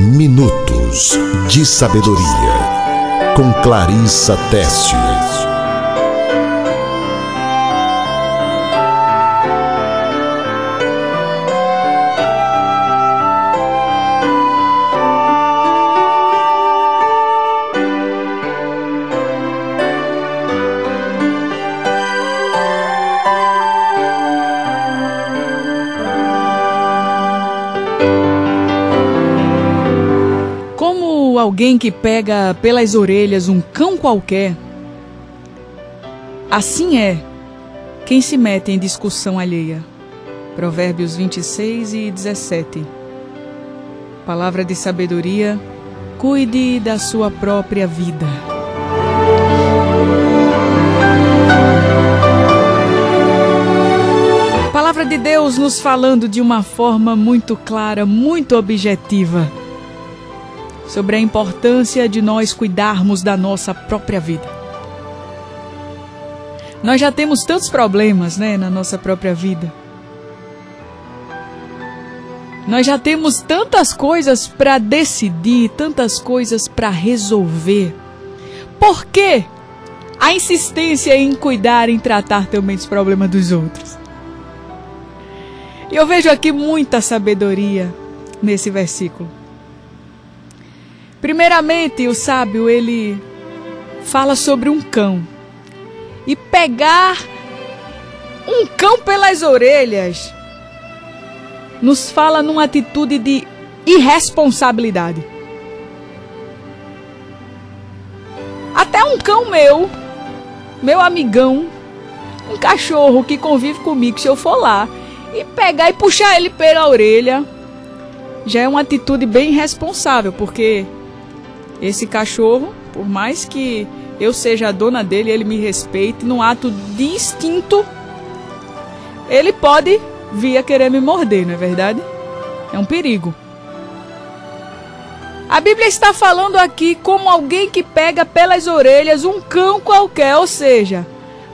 Minutos de Sabedoria, com Clarissa Tessius. Alguém que pega pelas orelhas um cão qualquer, assim é quem se mete em discussão alheia. Provérbios 26 e 17. Palavra de sabedoria: cuide da sua própria vida. Palavra de Deus nos falando de uma forma muito clara, muito objetiva sobre a importância de nós cuidarmos da nossa própria vida. Nós já temos tantos problemas, né, na nossa própria vida. Nós já temos tantas coisas para decidir, tantas coisas para resolver. Por que a insistência em cuidar, em tratar também dos problemas dos outros? E eu vejo aqui muita sabedoria nesse versículo. Primeiramente, o sábio ele fala sobre um cão. E pegar um cão pelas orelhas nos fala numa atitude de irresponsabilidade. Até um cão meu, meu amigão, um cachorro que convive comigo, se eu for lá e pegar e puxar ele pela orelha, já é uma atitude bem irresponsável, porque esse cachorro, por mais que eu seja a dona dele, ele me respeite, num ato de instinto, ele pode vir a querer me morder, não é verdade? É um perigo. A Bíblia está falando aqui como alguém que pega pelas orelhas um cão qualquer, ou seja,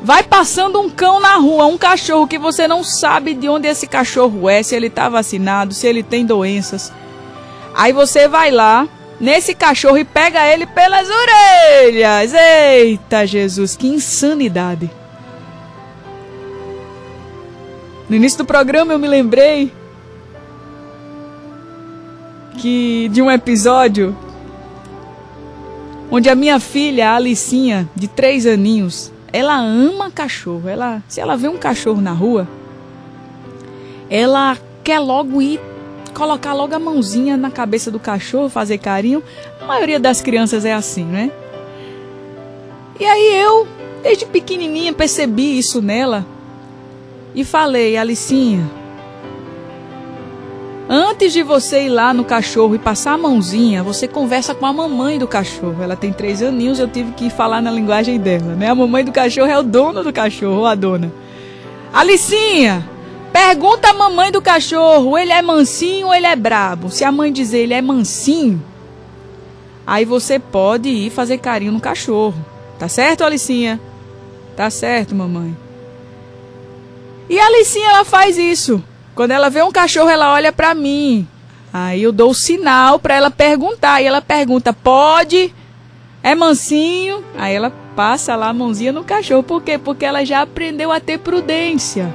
vai passando um cão na rua, um cachorro que você não sabe de onde esse cachorro é, se ele está vacinado, se ele tem doenças. Aí você vai lá, nesse cachorro e pega ele pelas orelhas. Eita, Jesus, que insanidade. No início do programa eu me lembrei que de um episódio onde a minha filha, a Alicinha, de três aninhos, ela ama cachorro. Ela, se ela vê um cachorro na rua, ela quer logo ir colocar logo a mãozinha na cabeça do cachorro, fazer carinho. A maioria das crianças é assim, né? E aí eu, desde pequenininha, percebi isso nela e falei, Alicinha, antes de você ir lá no cachorro e passar a mãozinha, você conversa com a mamãe do cachorro. Ela tem três aninhos, eu tive que falar na linguagem dela, né? A mamãe do cachorro é o dono do cachorro, ou a dona. Alicinha, Pergunta a mamãe do cachorro, ele é mansinho ou ele é brabo? Se a mãe dizer ele é mansinho, aí você pode ir fazer carinho no cachorro. Tá certo, Alicinha? Tá certo, mamãe. E a Alicinha ela faz isso. Quando ela vê um cachorro, ela olha para mim. Aí eu dou o sinal para ela perguntar. E ela pergunta: "Pode? É mansinho?" Aí ela passa lá a mãozinha no cachorro. Por quê? Porque ela já aprendeu a ter prudência.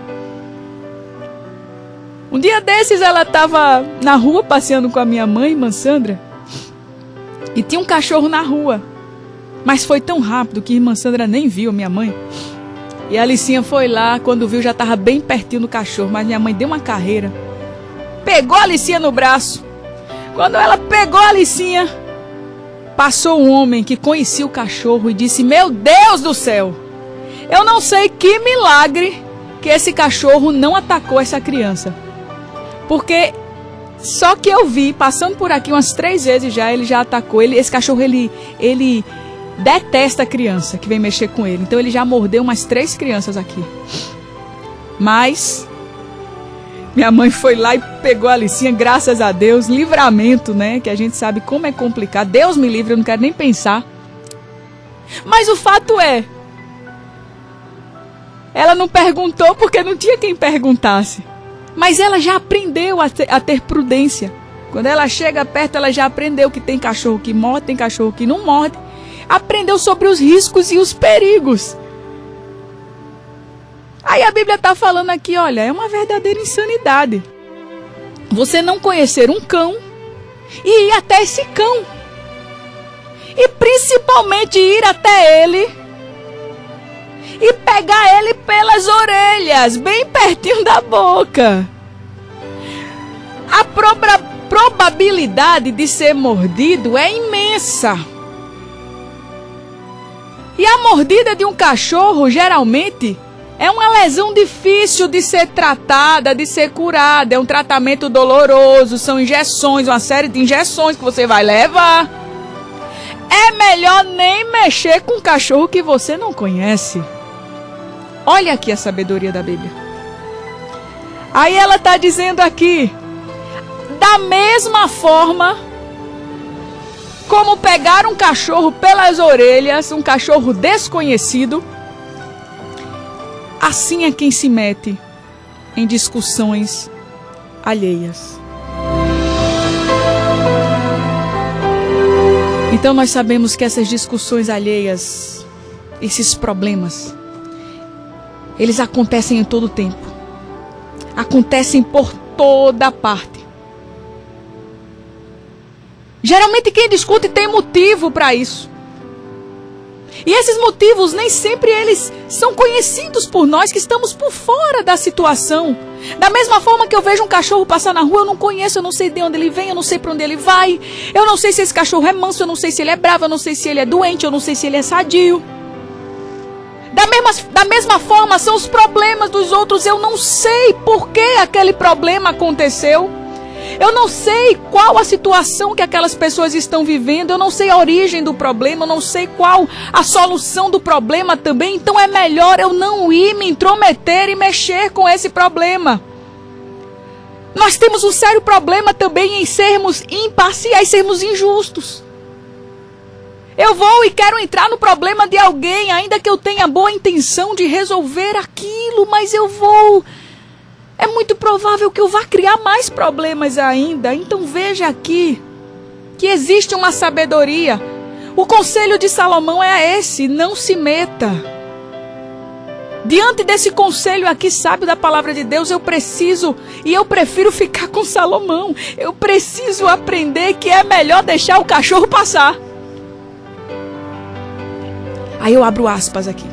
Um dia desses ela estava na rua passeando com a minha mãe, irmã Sandra, e tinha um cachorro na rua. Mas foi tão rápido que irmã Sandra nem viu a minha mãe. E a Alicinha foi lá, quando viu já estava bem pertinho do cachorro, mas minha mãe deu uma carreira. Pegou a Alicinha no braço. Quando ela pegou a Alicinha, passou um homem que conhecia o cachorro e disse: Meu Deus do céu! Eu não sei que milagre que esse cachorro não atacou essa criança. Porque só que eu vi, passando por aqui umas três vezes já, ele já atacou. Ele, esse cachorro, ele, ele detesta a criança que vem mexer com ele. Então ele já mordeu umas três crianças aqui. Mas minha mãe foi lá e pegou a Alicinha, graças a Deus, livramento, né? Que a gente sabe como é complicado. Deus me livre, eu não quero nem pensar. Mas o fato é, ela não perguntou porque não tinha quem perguntasse. Mas ela já aprendeu a ter, a ter prudência. Quando ela chega perto, ela já aprendeu que tem cachorro que morde, tem cachorro que não morde. Aprendeu sobre os riscos e os perigos. Aí a Bíblia está falando aqui, olha, é uma verdadeira insanidade. Você não conhecer um cão e ir até esse cão. E principalmente ir até ele e pegar ele pelas orelhas, bem pertinho da boca. A proba probabilidade de ser mordido é imensa. E a mordida de um cachorro geralmente é uma lesão difícil de ser tratada, de ser curada. É um tratamento doloroso, são injeções, uma série de injeções que você vai levar. É melhor nem mexer com um cachorro que você não conhece. Olha aqui a sabedoria da Bíblia. Aí ela está dizendo aqui: da mesma forma como pegar um cachorro pelas orelhas, um cachorro desconhecido, Assim é quem se mete em discussões alheias. Então nós sabemos que essas discussões alheias, esses problemas, eles acontecem em todo tempo. Acontecem por toda parte. Geralmente quem discute tem motivo para isso. E esses motivos nem sempre eles são conhecidos por nós que estamos por fora da situação. Da mesma forma que eu vejo um cachorro passar na rua, eu não conheço, eu não sei de onde ele vem, eu não sei para onde ele vai. Eu não sei se esse cachorro é manso, eu não sei se ele é bravo, eu não sei se ele é doente, eu não sei se ele é sadio. Da mesma, da mesma forma são os problemas dos outros, eu não sei por que aquele problema aconteceu. Eu não sei qual a situação que aquelas pessoas estão vivendo, eu não sei a origem do problema, eu não sei qual a solução do problema também, então é melhor eu não ir me intrometer e mexer com esse problema. Nós temos um sério problema também em sermos imparciais, sermos injustos. Eu vou e quero entrar no problema de alguém, ainda que eu tenha boa intenção de resolver aquilo, mas eu vou é muito provável que eu vá criar mais problemas ainda. Então veja aqui que existe uma sabedoria. O conselho de Salomão é esse: não se meta. Diante desse conselho aqui, sábio da palavra de Deus, eu preciso e eu prefiro ficar com Salomão. Eu preciso aprender que é melhor deixar o cachorro passar. Aí eu abro aspas aqui.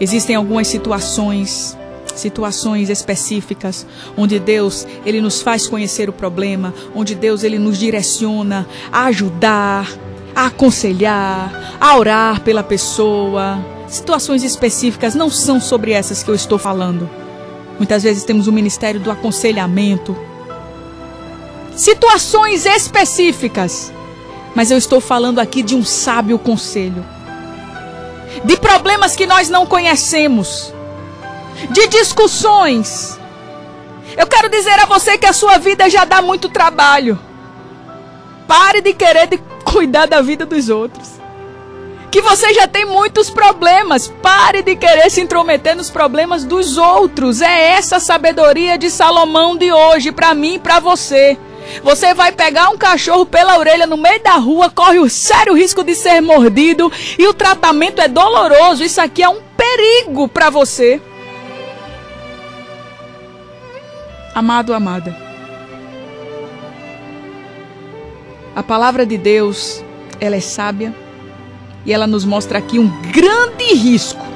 Existem algumas situações situações específicas, onde Deus ele nos faz conhecer o problema, onde Deus ele nos direciona a ajudar, a aconselhar, a orar pela pessoa. Situações específicas não são sobre essas que eu estou falando. Muitas vezes temos o ministério do aconselhamento. Situações específicas. Mas eu estou falando aqui de um sábio conselho. De problemas que nós não conhecemos de discussões. Eu quero dizer a você que a sua vida já dá muito trabalho. Pare de querer de cuidar da vida dos outros. Que você já tem muitos problemas. Pare de querer se intrometer nos problemas dos outros. É essa sabedoria de Salomão de hoje, para mim e para você. Você vai pegar um cachorro pela orelha no meio da rua, corre o sério risco de ser mordido e o tratamento é doloroso. Isso aqui é um perigo para você. Amado, amada. A palavra de Deus, ela é sábia e ela nos mostra aqui um grande risco.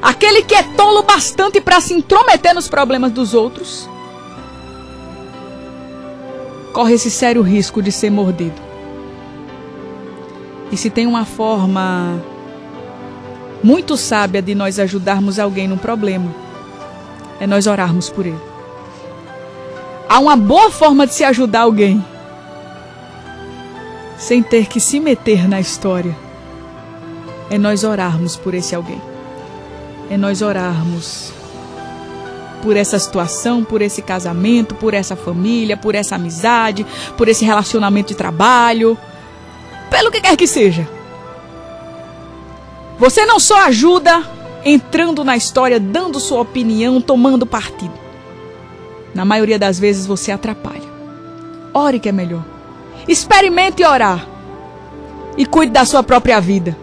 Aquele que é tolo bastante para se intrometer nos problemas dos outros, corre esse sério risco de ser mordido. E se tem uma forma muito sábia de nós ajudarmos alguém num problema, é nós orarmos por ele. Há uma boa forma de se ajudar alguém sem ter que se meter na história. É nós orarmos por esse alguém. É nós orarmos por essa situação, por esse casamento, por essa família, por essa amizade, por esse relacionamento de trabalho, pelo que quer que seja. Você não só ajuda entrando na história, dando sua opinião, tomando partido. Na maioria das vezes você atrapalha. Ore que é melhor. Experimente orar. E cuide da sua própria vida.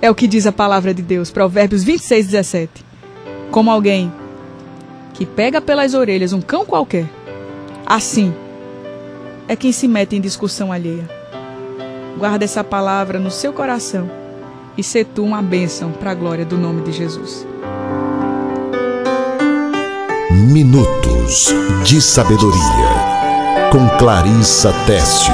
É o que diz a palavra de Deus, Provérbios 26, 17. Como alguém que pega pelas orelhas um cão qualquer, assim é quem se mete em discussão alheia. Guarda essa palavra no seu coração e se tu uma bênção para a glória do nome de Jesus. Minutos de Sabedoria com Clarissa Teste.